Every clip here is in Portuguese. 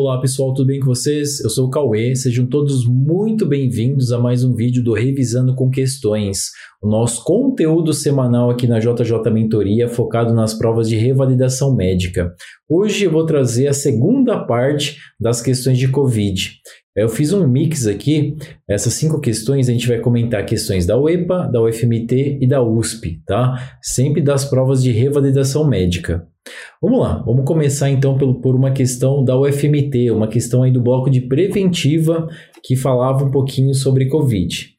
Olá pessoal, tudo bem com vocês? Eu sou o Cauê, sejam todos muito bem-vindos a mais um vídeo do Revisando com Questões, o nosso conteúdo semanal aqui na JJ Mentoria focado nas provas de revalidação médica. Hoje eu vou trazer a segunda parte das questões de Covid. Eu fiz um mix aqui, essas cinco questões a gente vai comentar questões da UEPA, da UFMT e da USP, tá? Sempre das provas de revalidação médica. Vamos lá, vamos começar então por uma questão da UFMT, uma questão aí do bloco de preventiva que falava um pouquinho sobre Covid.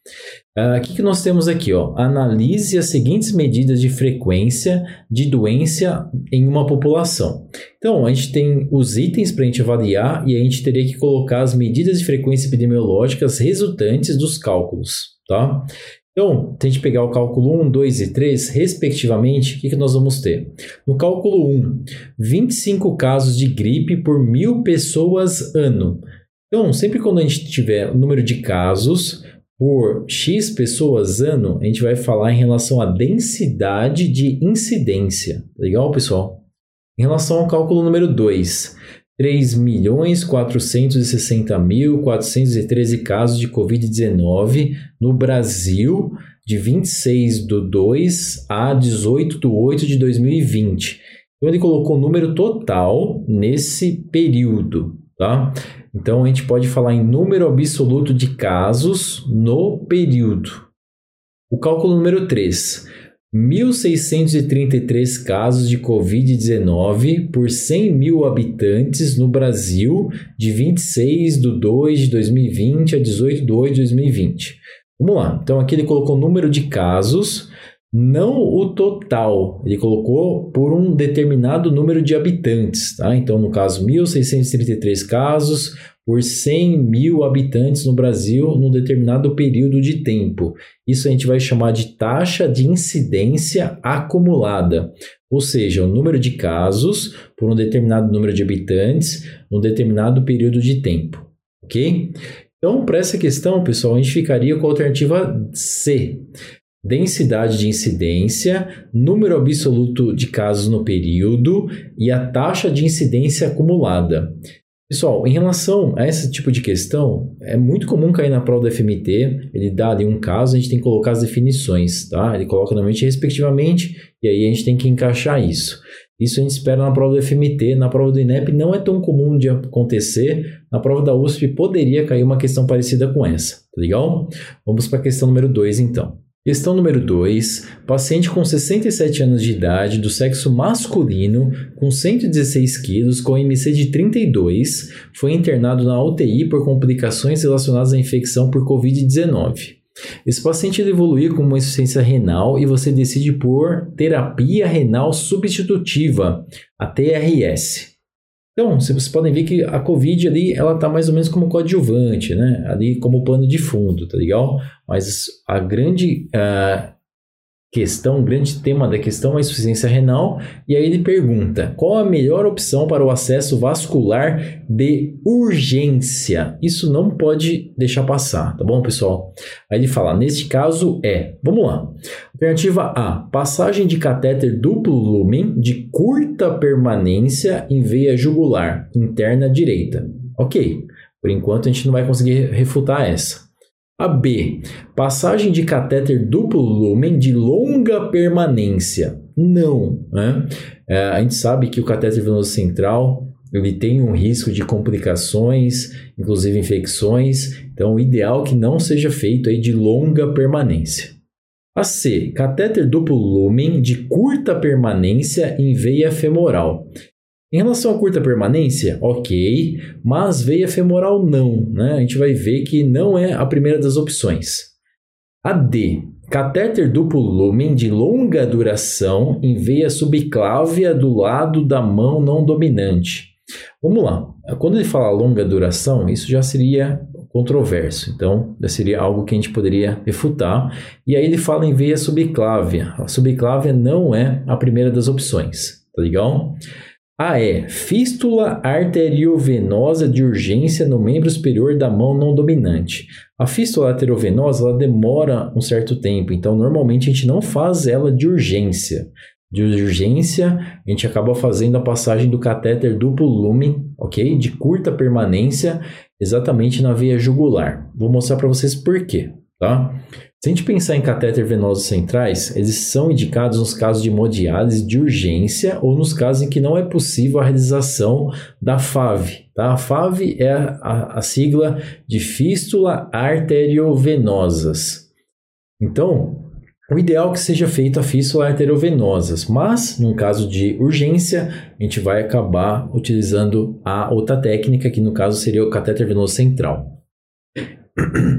Uh, o que, que nós temos aqui? Ó? Analise as seguintes medidas de frequência de doença em uma população. Então, a gente tem os itens para a gente avaliar e a gente teria que colocar as medidas de frequência epidemiológicas resultantes dos cálculos. Tá? Então, se a gente pegar o cálculo 1, 2 e 3, respectivamente, o que, que nós vamos ter? No cálculo 1, 25 casos de gripe por mil pessoas ano. Então, sempre quando a gente tiver o número de casos por X pessoas ano, a gente vai falar em relação à densidade de incidência. Legal, pessoal? Em relação ao cálculo número 2, 3.460.413 casos de Covid-19 no Brasil, de 26 de 2 a 18 de 8 de 2020. Então, ele colocou o número total nesse período, tá? Então, a gente pode falar em número absoluto de casos no período. O cálculo número 3. 1.633 casos de Covid-19 por 100 mil habitantes no Brasil, de 26 de 2 de 2020 a 18 de 8 de 2020. Vamos lá. Então, aqui ele colocou o número de casos, não o total. Ele colocou por um determinado número de habitantes. Tá? Então, no caso, 1.633 casos por 100 mil habitantes no Brasil num determinado período de tempo. Isso a gente vai chamar de taxa de incidência acumulada, ou seja, o número de casos por um determinado número de habitantes num determinado período de tempo, ok? Então, para essa questão, pessoal, a gente ficaria com a alternativa C. Densidade de incidência, número absoluto de casos no período e a taxa de incidência acumulada. Pessoal, em relação a esse tipo de questão, é muito comum cair na prova do FMT, ele dá ali um caso, a gente tem que colocar as definições, tá? Ele coloca normalmente respectivamente, e aí a gente tem que encaixar isso. Isso a gente espera na prova do FMT, na prova do INEP não é tão comum de acontecer, na prova da USP poderia cair uma questão parecida com essa, tá legal? Vamos para a questão número 2 então. Questão número 2. Paciente com 67 anos de idade, do sexo masculino, com 116 quilos, com IMC de 32, foi internado na UTI por complicações relacionadas à infecção por Covid-19. Esse paciente evoluiu com uma insuficiência renal e você decide por terapia renal substitutiva, a TRS. Então, vocês podem ver que a COVID ali, ela tá mais ou menos como coadjuvante, né? Ali como pano de fundo, tá legal? Mas a grande uh, questão, o grande tema da questão a insuficiência renal, e aí ele pergunta: qual a melhor opção para o acesso vascular de urgência? Isso não pode deixar passar, tá bom, pessoal? Aí ele fala: neste caso é, vamos lá. Alternativa A: passagem de catéter duplo lumen de curta permanência em veia jugular interna direita. Ok, por enquanto a gente não vai conseguir refutar essa. A B. Passagem de catéter duplo lumen de longa permanência. Não. Né? É, a gente sabe que o catéter venoso central ele tem um risco de complicações, inclusive infecções. Então, o ideal é que não seja feito aí de longa permanência. A C. Catéter duplo lumen de curta permanência em veia femoral. Em relação à curta permanência, ok, mas veia femoral não, né? A gente vai ver que não é a primeira das opções. A D, catéter duplo lumen de longa duração em veia subclávia do lado da mão não dominante. Vamos lá, quando ele fala longa duração, isso já seria controverso, então já seria algo que a gente poderia refutar. E aí ele fala em veia subclávia. A subclávia não é a primeira das opções, tá legal? A é fístula arteriovenosa de urgência no membro superior da mão não dominante. A fístula arteriovenosa ela demora um certo tempo, então normalmente a gente não faz ela de urgência. de urgência, a gente acaba fazendo a passagem do catéter duplo lumen, ok? De curta permanência, exatamente na veia jugular. Vou mostrar para vocês por quê, tá? Se a gente pensar em catéter venosos centrais, eles são indicados nos casos de hemodiálise de urgência ou nos casos em que não é possível a realização da FAV. Tá? A FAV é a, a sigla de fístula arteriovenosas. Então, o ideal é que seja feito a fístula arteriovenosas, mas num caso de urgência, a gente vai acabar utilizando a outra técnica, que no caso seria o catéter venoso central.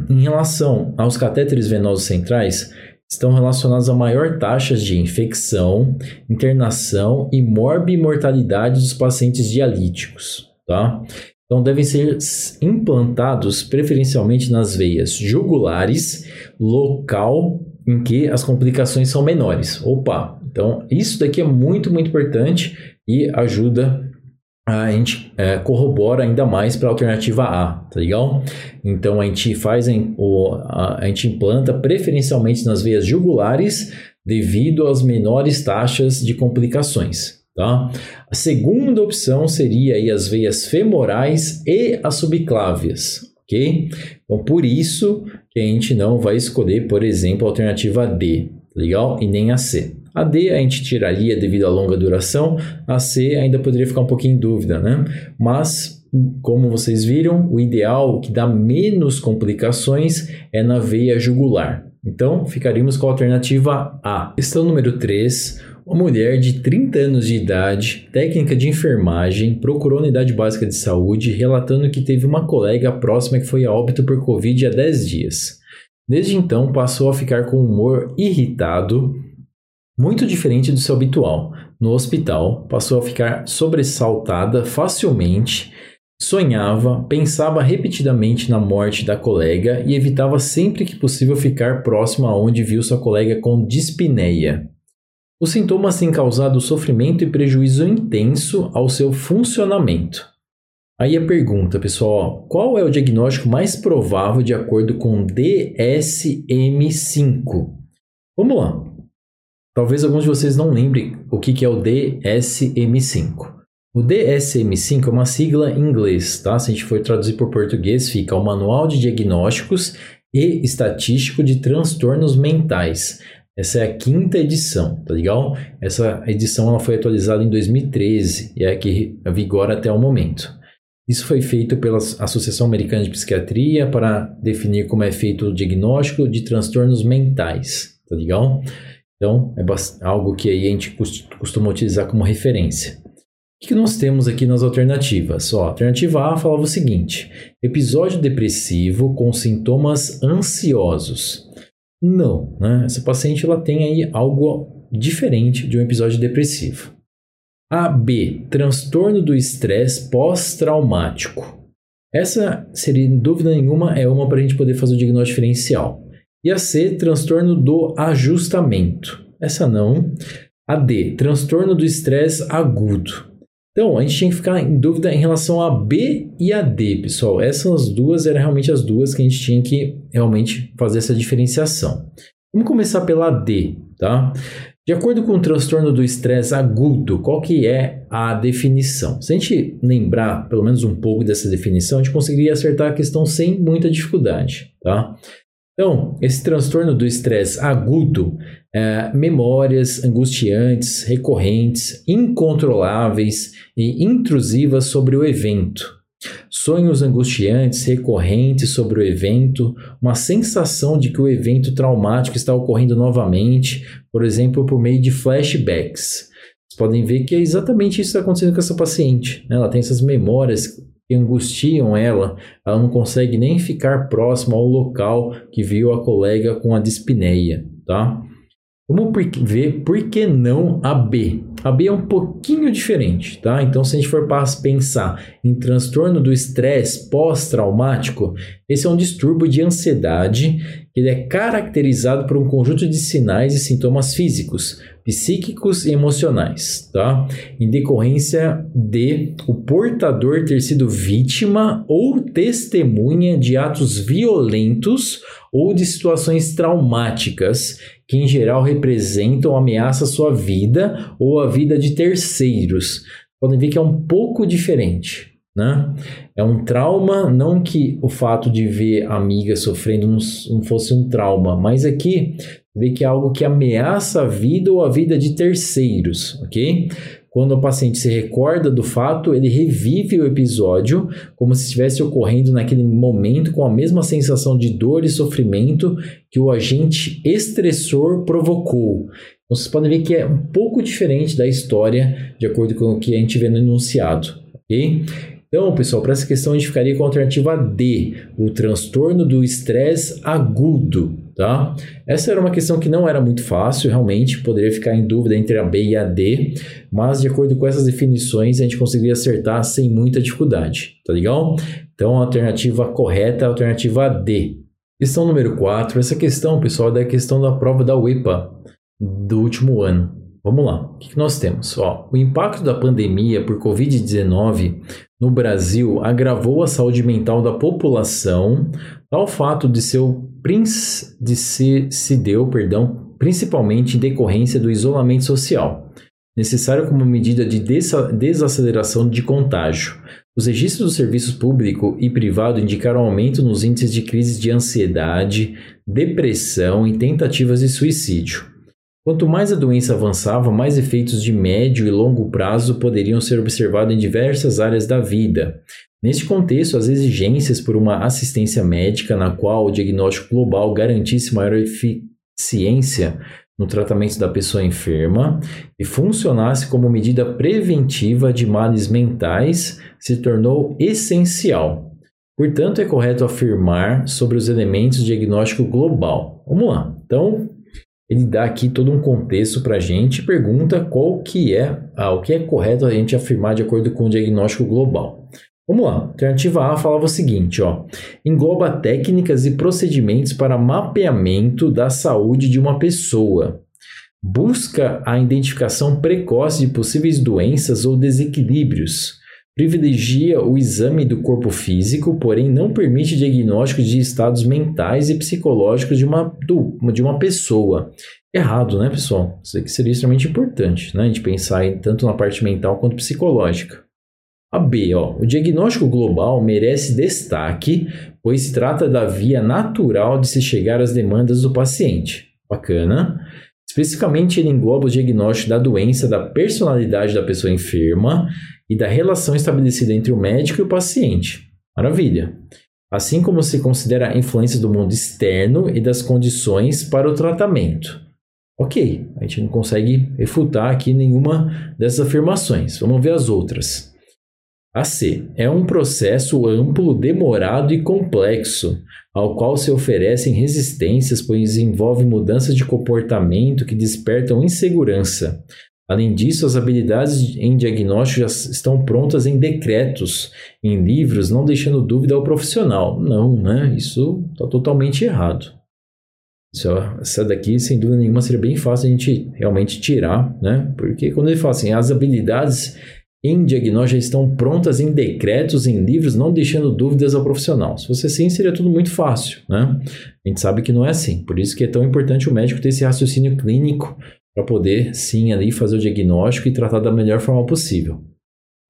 Em relação aos catéteres venosos centrais, estão relacionados a maior taxas de infecção, internação e morbimortalidade dos pacientes dialíticos, tá? Então devem ser implantados preferencialmente nas veias jugulares, local em que as complicações são menores. Opa, então isso daqui é muito, muito importante e ajuda a gente é, corrobora ainda mais para a alternativa A, tá legal? Então a gente faz o, a, a gente implanta preferencialmente nas veias jugulares devido às menores taxas de complicações. Tá? A segunda opção seria aí as veias femorais e as subclávias, ok? Então por isso que a gente não vai escolher, por exemplo, a alternativa D, legal? E nem a C. A D a gente tiraria devido à longa duração, a C ainda poderia ficar um pouquinho em dúvida, né? Mas, como vocês viram, o ideal que dá menos complicações é na veia jugular. Então, ficaríamos com a alternativa A. Questão número 3. Uma mulher de 30 anos de idade, técnica de enfermagem, procurou a unidade básica de saúde relatando que teve uma colega próxima que foi a óbito por Covid há 10 dias. Desde então, passou a ficar com humor irritado, muito diferente do seu habitual. No hospital, passou a ficar sobressaltada facilmente, sonhava, pensava repetidamente na morte da colega e evitava sempre que possível ficar próximo aonde viu sua colega com dispneia. Os sintomas têm causado sofrimento e prejuízo intenso ao seu funcionamento. Aí a pergunta, pessoal, qual é o diagnóstico mais provável de acordo com DSM-5? Vamos lá. Talvez alguns de vocês não lembrem o que é o DSM-5. O DSM-5 é uma sigla em inglês, tá? Se a gente for traduzir por português, fica o Manual de Diagnósticos e Estatístico de Transtornos Mentais. Essa é a quinta edição, tá legal? Essa edição ela foi atualizada em 2013 e é a que vigora até o momento. Isso foi feito pela Associação Americana de Psiquiatria para definir como é feito o diagnóstico de transtornos mentais, tá legal? Então, é algo que aí a gente costuma utilizar como referência. O que nós temos aqui nas alternativas? Ó, a alternativa A falava o seguinte: episódio depressivo com sintomas ansiosos. Não, né? Essa paciente ela tem aí algo diferente de um episódio depressivo. A B, transtorno do estresse pós-traumático. Essa, seria, sem dúvida nenhuma, é uma para a gente poder fazer o diagnóstico diferencial. E a C, transtorno do ajustamento. Essa não. A D, transtorno do estresse agudo. Então, a gente tinha que ficar em dúvida em relação a B e a D, pessoal. Essas duas eram realmente as duas que a gente tinha que realmente fazer essa diferenciação. Vamos começar pela D, tá? De acordo com o transtorno do estresse agudo, qual que é a definição? Se a gente lembrar pelo menos um pouco dessa definição, a gente conseguiria acertar a questão sem muita dificuldade, tá? Então, esse transtorno do estresse agudo, é, memórias angustiantes, recorrentes, incontroláveis e intrusivas sobre o evento. Sonhos angustiantes, recorrentes sobre o evento, uma sensação de que o evento traumático está ocorrendo novamente, por exemplo, por meio de flashbacks. Vocês podem ver que é exatamente isso que está acontecendo com essa paciente. Né? Ela tem essas memórias que angustiam ela, ela não consegue nem ficar próxima ao local que viu a colega com a dispneia, tá? Vamos ver por que não a B. A B é um pouquinho diferente, tá? Então, se a gente for pensar em transtorno do estresse pós-traumático, esse é um distúrbio de ansiedade ele é caracterizado por um conjunto de sinais e sintomas físicos, psíquicos e emocionais, tá? Em decorrência de o portador ter sido vítima ou testemunha de atos violentos ou de situações traumáticas que em geral representam ameaça à sua vida ou à vida de terceiros. Podem ver que é um pouco diferente. Né? É um trauma, não que o fato de ver a amiga sofrendo não, fosse um trauma, mas aqui vê que é algo que ameaça a vida ou a vida de terceiros, ok? Quando o paciente se recorda do fato, ele revive o episódio como se estivesse ocorrendo naquele momento com a mesma sensação de dor e sofrimento que o agente estressor provocou. Então, vocês podem ver que é um pouco diferente da história, de acordo com o que a gente vê no enunciado. ok? Então, pessoal, para essa questão a gente ficaria com a alternativa D, o transtorno do estresse agudo, tá? Essa era uma questão que não era muito fácil, realmente, poderia ficar em dúvida entre a B e a D, mas de acordo com essas definições a gente conseguiria acertar sem muita dificuldade, tá legal? Então, a alternativa correta é a alternativa D. Questão número 4, essa questão, pessoal, é da questão da prova da UEPA do último ano. Vamos lá, o que, nós temos? Ó, o impacto da pandemia por Covid-19 no Brasil agravou a saúde mental da população, tal fato de seu de se, se deu, perdão, principalmente em decorrência do isolamento social, necessário como medida de desaceleração de contágio. Os registros do serviço público e privado indicaram aumento nos índices de crises de ansiedade, depressão e tentativas de suicídio. Quanto mais a doença avançava, mais efeitos de médio e longo prazo poderiam ser observados em diversas áreas da vida. Neste contexto, as exigências por uma assistência médica na qual o diagnóstico global garantisse maior eficiência no tratamento da pessoa enferma e funcionasse como medida preventiva de males mentais se tornou essencial. Portanto, é correto afirmar sobre os elementos do diagnóstico global. Vamos lá. Então, ele dá aqui todo um contexto para a gente pergunta qual que é ah, o que é correto a gente afirmar de acordo com o diagnóstico global. Vamos lá. Alternativa A falava o seguinte, ó: engloba técnicas e procedimentos para mapeamento da saúde de uma pessoa. Busca a identificação precoce de possíveis doenças ou desequilíbrios privilegia o exame do corpo físico, porém não permite diagnóstico de estados mentais e psicológicos de uma, de uma pessoa. Errado, né, pessoal? Isso aqui seria extremamente importante, né? A gente pensar em, tanto na parte mental quanto psicológica. A B, ó, o diagnóstico global merece destaque, pois se trata da via natural de se chegar às demandas do paciente. Bacana. Especificamente, ele engloba o diagnóstico da doença, da personalidade da pessoa enferma e da relação estabelecida entre o médico e o paciente. Maravilha! Assim como se considera a influência do mundo externo e das condições para o tratamento. Ok, a gente não consegue refutar aqui nenhuma dessas afirmações. Vamos ver as outras. A C é um processo amplo, demorado e complexo, ao qual se oferecem resistências, pois envolve mudanças de comportamento que despertam insegurança. Além disso, as habilidades em diagnóstico já estão prontas em decretos, em livros, não deixando dúvida ao profissional. Não, né? Isso está totalmente errado. Isso, essa daqui, sem dúvida nenhuma, seria bem fácil a gente realmente tirar, né? Porque quando ele fala assim, as habilidades em diagnóstico já estão prontas em decretos, em livros, não deixando dúvidas ao profissional. Se fosse assim, seria tudo muito fácil, né? A gente sabe que não é assim. Por isso que é tão importante o médico ter esse raciocínio clínico para poder, sim, ali fazer o diagnóstico e tratar da melhor forma possível.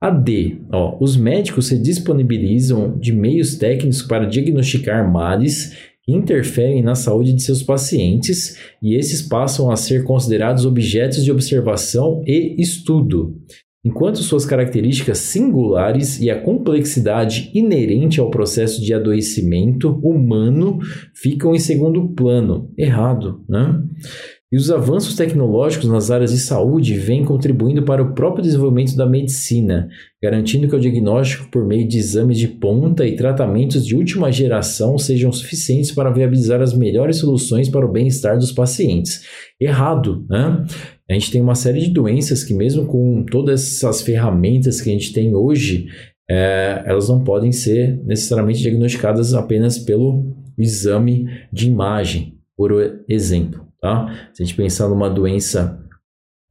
A D, ó, os médicos se disponibilizam de meios técnicos para diagnosticar males que interferem na saúde de seus pacientes e esses passam a ser considerados objetos de observação e estudo enquanto suas características singulares e a complexidade inerente ao processo de adoecimento humano ficam em segundo plano. Errado, né? E os avanços tecnológicos nas áreas de saúde vêm contribuindo para o próprio desenvolvimento da medicina, garantindo que o diagnóstico por meio de exames de ponta e tratamentos de última geração sejam suficientes para viabilizar as melhores soluções para o bem-estar dos pacientes. Errado, né? A gente tem uma série de doenças que, mesmo com todas essas ferramentas que a gente tem hoje, é, elas não podem ser necessariamente diagnosticadas apenas pelo exame de imagem, por exemplo. Tá? Se a gente pensar numa doença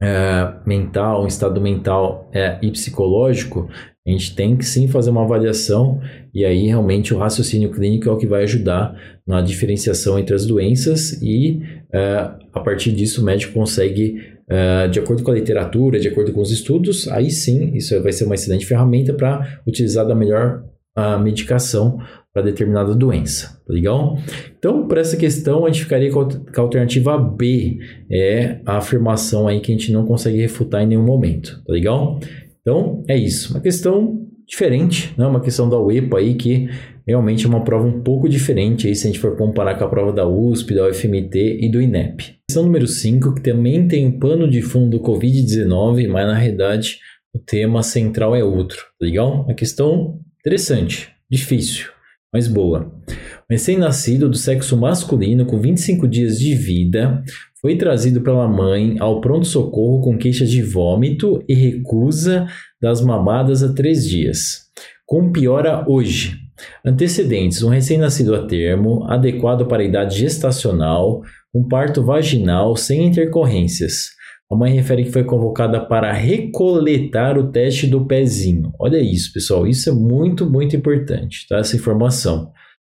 é, mental, um estado mental é, e psicológico, a gente tem que sim fazer uma avaliação e aí realmente o raciocínio clínico é o que vai ajudar na diferenciação entre as doenças e é, a partir disso o médico consegue, é, de acordo com a literatura, de acordo com os estudos, aí sim isso vai ser uma excelente ferramenta para utilizar da melhor a medicação para determinada doença, tá legal? Então, para essa questão, a gente ficaria com a alternativa B, é a afirmação aí que a gente não consegue refutar em nenhum momento, tá legal? Então, é isso. Uma questão diferente, né? uma questão da UEPA aí que realmente é uma prova um pouco diferente aí se a gente for comparar com a prova da USP, da UFMT e do INEP. Questão número 5, que também tem um pano de fundo do Covid-19, mas na realidade o tema central é outro, tá legal? Uma questão interessante, difícil mas boa. Um recém-nascido do sexo masculino com 25 dias de vida foi trazido pela mãe ao pronto-socorro com queixas de vômito e recusa das mamadas há três dias. Com piora hoje. Antecedentes: um recém-nascido a termo, adequado para a idade gestacional, um parto vaginal sem intercorrências. A mãe refere que foi convocada para recoletar o teste do pezinho. Olha isso, pessoal. Isso é muito, muito importante, tá? Essa informação.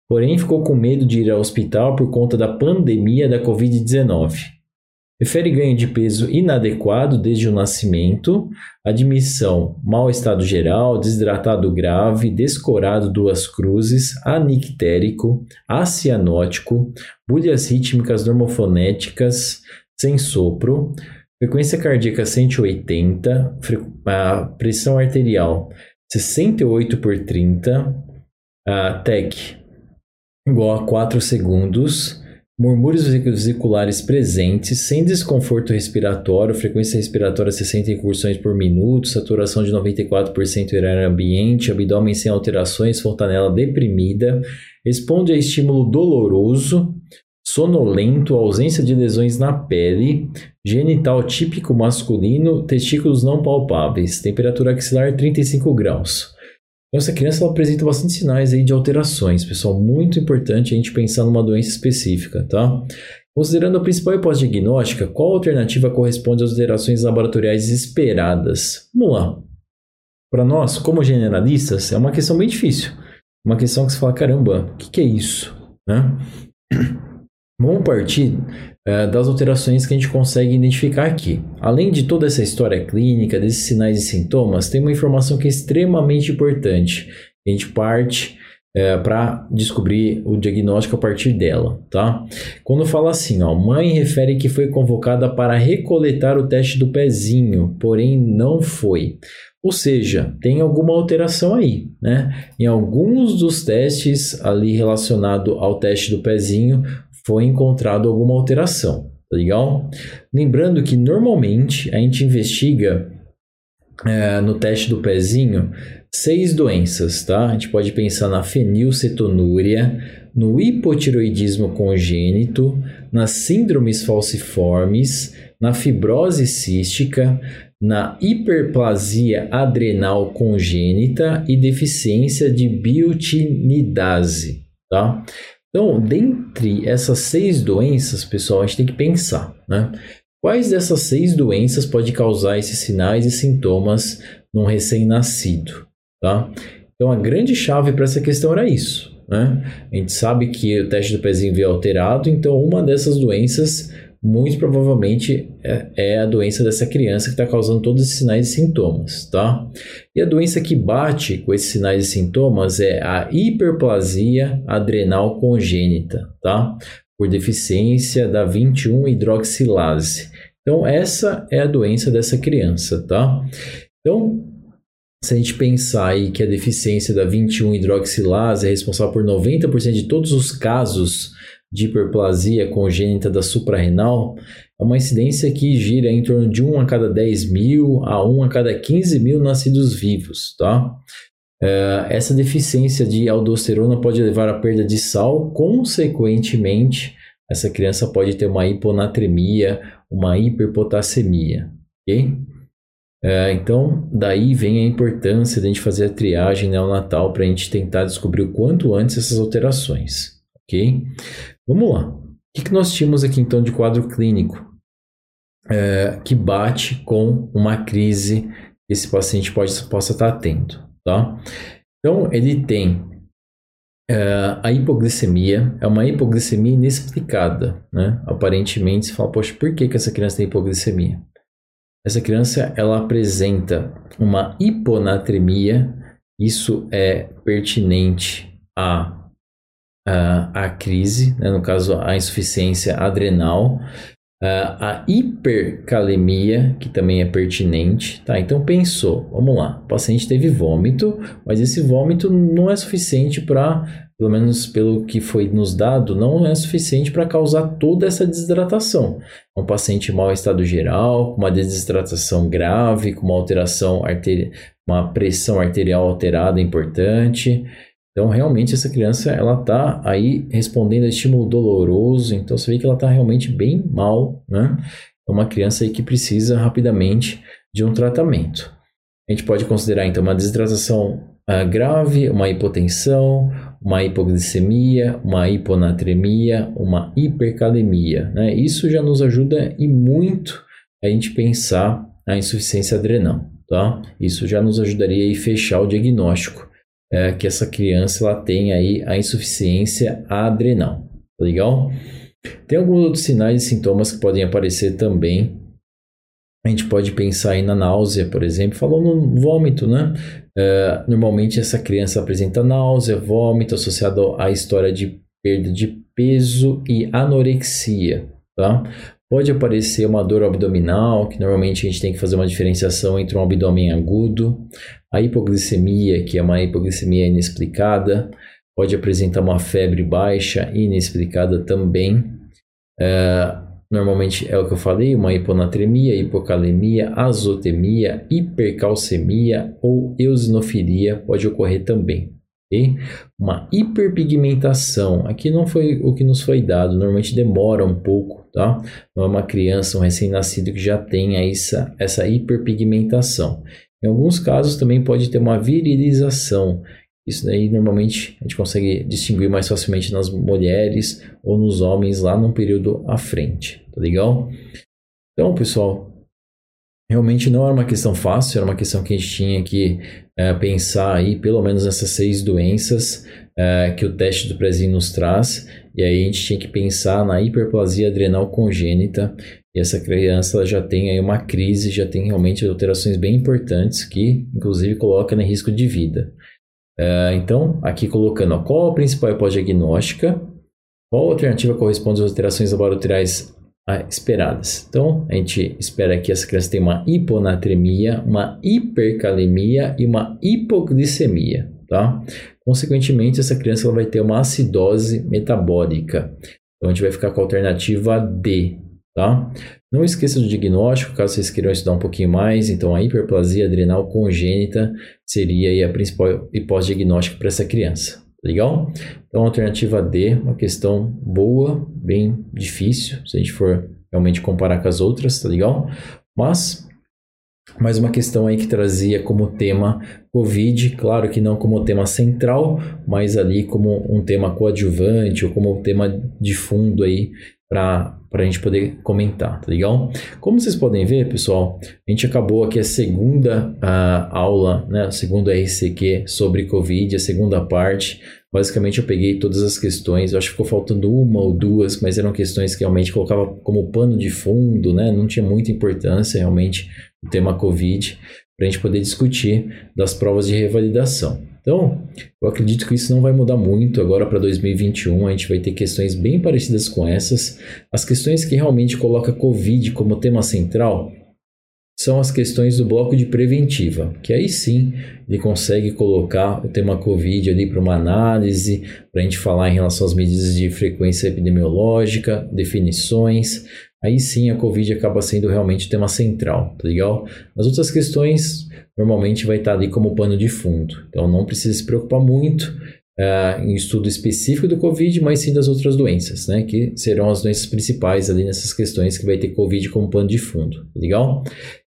Porém, ficou com medo de ir ao hospital por conta da pandemia da Covid-19. Refere ganho de peso inadequado desde o nascimento, admissão, mau estado geral, desidratado grave, descorado duas cruzes, anictérico, acianótico, bulhas rítmicas normofonéticas, sem sopro, Frequência cardíaca 180, a pressão arterial 68 por 30, a TEC igual a 4 segundos, murmúrios vesiculares presentes, sem desconforto respiratório, frequência respiratória 60 incursões por minuto, saturação de 94% em ar ambiente, abdômen sem alterações, fontanela deprimida, responde a estímulo doloroso, sonolento, ausência de lesões na pele, genital típico masculino, testículos não palpáveis, temperatura axilar 35 graus. Então, essa criança ela apresenta bastante sinais aí de alterações, pessoal. Muito importante a gente pensar numa doença específica, tá? Considerando a principal hipótese diagnóstica, qual alternativa corresponde às alterações laboratoriais esperadas? Vamos lá. Para nós, como generalistas, é uma questão bem difícil. Uma questão que você fala, caramba, o que, que é isso? Né? Vamos partir é, das alterações que a gente consegue identificar aqui. Além de toda essa história clínica, desses sinais e sintomas, tem uma informação que é extremamente importante. A gente parte é, para descobrir o diagnóstico a partir dela, tá? Quando fala assim, ó, mãe refere que foi convocada para recoletar o teste do pezinho, porém não foi. Ou seja, tem alguma alteração aí, né? Em alguns dos testes ali relacionado ao teste do pezinho, foi encontrado alguma alteração, tá legal? Lembrando que normalmente a gente investiga é, no teste do pezinho seis doenças, tá? A gente pode pensar na fenilcetonúria, no hipotiroidismo congênito, nas síndromes falciformes, na fibrose cística, na hiperplasia adrenal congênita e deficiência de biotinidase, tá? Então, dentre essas seis doenças, pessoal, a gente tem que pensar, né? Quais dessas seis doenças pode causar esses sinais e sintomas num recém-nascido, tá? Então, a grande chave para essa questão era isso, né? A gente sabe que o teste do pezinho veio alterado, então uma dessas doenças muito provavelmente é, é a doença dessa criança que está causando todos esses sinais e sintomas, tá? E a doença que bate com esses sinais e sintomas é a hiperplasia adrenal congênita, tá? Por deficiência da 21 hidroxilase. Então, essa é a doença dessa criança, tá? Então, se a gente pensar aí que a deficiência da 21 hidroxilase é responsável por 90% de todos os casos de hiperplasia congênita da suprarrenal é uma incidência que gira em torno de 1 a cada 10 mil a 1 a cada 15 mil nascidos vivos, tá? É, essa deficiência de aldosterona pode levar à perda de sal, consequentemente, essa criança pode ter uma hiponatremia, uma hiperpotassemia, ok? É, então, daí vem a importância de a gente fazer a triagem neonatal para a gente tentar descobrir o quanto antes essas alterações ok? Vamos lá. O que, que nós tínhamos aqui então de quadro clínico é, que bate com uma crise que esse paciente pode, possa estar tendo, tá? Então, ele tem é, a hipoglicemia, é uma hipoglicemia inexplicada, né? Aparentemente, se fala, poxa, por que, que essa criança tem hipoglicemia? Essa criança, ela apresenta uma hiponatremia, isso é pertinente à, à crise, né? no caso, a insuficiência adrenal, a hipercalemia, que também é pertinente, tá? Então pensou, vamos lá, o paciente teve vômito, mas esse vômito não é suficiente para, pelo menos pelo que foi nos dado, não é suficiente para causar toda essa desidratação. Um paciente em mau estado geral, com uma desidratação grave, com uma alteração arterial, uma pressão arterial alterada importante, então, realmente, essa criança, ela está aí respondendo a estímulo doloroso, então você vê que ela está realmente bem mal, né? É uma criança aí que precisa rapidamente de um tratamento. A gente pode considerar, então, uma desidratação uh, grave, uma hipotensão, uma hipoglicemia, uma hiponatremia, uma hipercalemia, né? Isso já nos ajuda e muito a gente pensar na insuficiência adrenal, tá? Isso já nos ajudaria a fechar o diagnóstico é, que essa criança ela tem aí a insuficiência adrenal. Tá legal? Tem alguns outros sinais e sintomas que podem aparecer também. A gente pode pensar aí na náusea, por exemplo, falou no vômito, né? É, normalmente essa criança apresenta náusea, vômito associado à história de perda de peso e anorexia, tá? Pode aparecer uma dor abdominal, que normalmente a gente tem que fazer uma diferenciação entre um abdômen agudo, a hipoglicemia, que é uma hipoglicemia inexplicada, pode apresentar uma febre baixa inexplicada também. É, normalmente é o que eu falei, uma hiponatremia, hipocalemia, azotemia, hipercalcemia ou eosinofilia pode ocorrer também. Uma hiperpigmentação, aqui não foi o que nos foi dado, normalmente demora um pouco, tá? Não é uma criança, um recém-nascido que já tem essa, essa hiperpigmentação. Em alguns casos também pode ter uma virilização. Isso daí normalmente a gente consegue distinguir mais facilmente nas mulheres ou nos homens lá num período à frente, tá legal? Então, pessoal, realmente não era uma questão fácil, era uma questão que a gente tinha que é, pensar aí, pelo menos nessas seis doenças é, que o teste do Prezinho nos traz, e aí a gente tinha que pensar na hiperplasia adrenal congênita, e essa criança já tem aí uma crise, já tem realmente alterações bem importantes que, inclusive, coloca em risco de vida. É, então, aqui colocando ó, qual a principal diagnóstica, qual alternativa corresponde às alterações laboratoriais esperadas. Então, a gente espera que essa criança tenha uma hiponatremia, uma hipercalemia e uma hipoglicemia, tá? Consequentemente, essa criança ela vai ter uma acidose metabólica. Então, a gente vai ficar com a alternativa D, tá? Não esqueça do diagnóstico, caso vocês queiram estudar um pouquinho mais. Então, a hiperplasia adrenal congênita seria a principal hipótese diagnóstica para essa criança. Legal? Então, alternativa D, uma questão boa, bem difícil, se a gente for realmente comparar com as outras, tá legal? Mas, mais uma questão aí que trazia como tema Covid, claro que não como tema central, mas ali como um tema coadjuvante ou como tema de fundo aí para a gente poder comentar, tá legal? Como vocês podem ver, pessoal, a gente acabou aqui a segunda uh, aula, né, a segunda RCQ sobre Covid, a segunda parte. Basicamente, eu peguei todas as questões, eu acho que ficou faltando uma ou duas, mas eram questões que realmente colocava como pano de fundo, né? Não tinha muita importância realmente o tema Covid, para a gente poder discutir das provas de revalidação. Então, eu acredito que isso não vai mudar muito agora para 2021. A gente vai ter questões bem parecidas com essas. As questões que realmente colocam Covid como tema central são as questões do bloco de preventiva, que aí sim ele consegue colocar o tema Covid ali para uma análise, para a gente falar em relação às medidas de frequência epidemiológica, definições. Aí sim a Covid acaba sendo realmente o tema central, tá legal? As outras questões normalmente vai estar ali como pano de fundo. Então não precisa se preocupar muito uh, em estudo específico do Covid, mas sim das outras doenças, né? Que serão as doenças principais ali nessas questões que vai ter Covid como pano de fundo. Legal?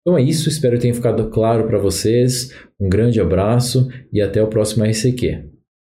Então é isso, espero que tenha ficado claro para vocês. Um grande abraço e até o próximo RCQ.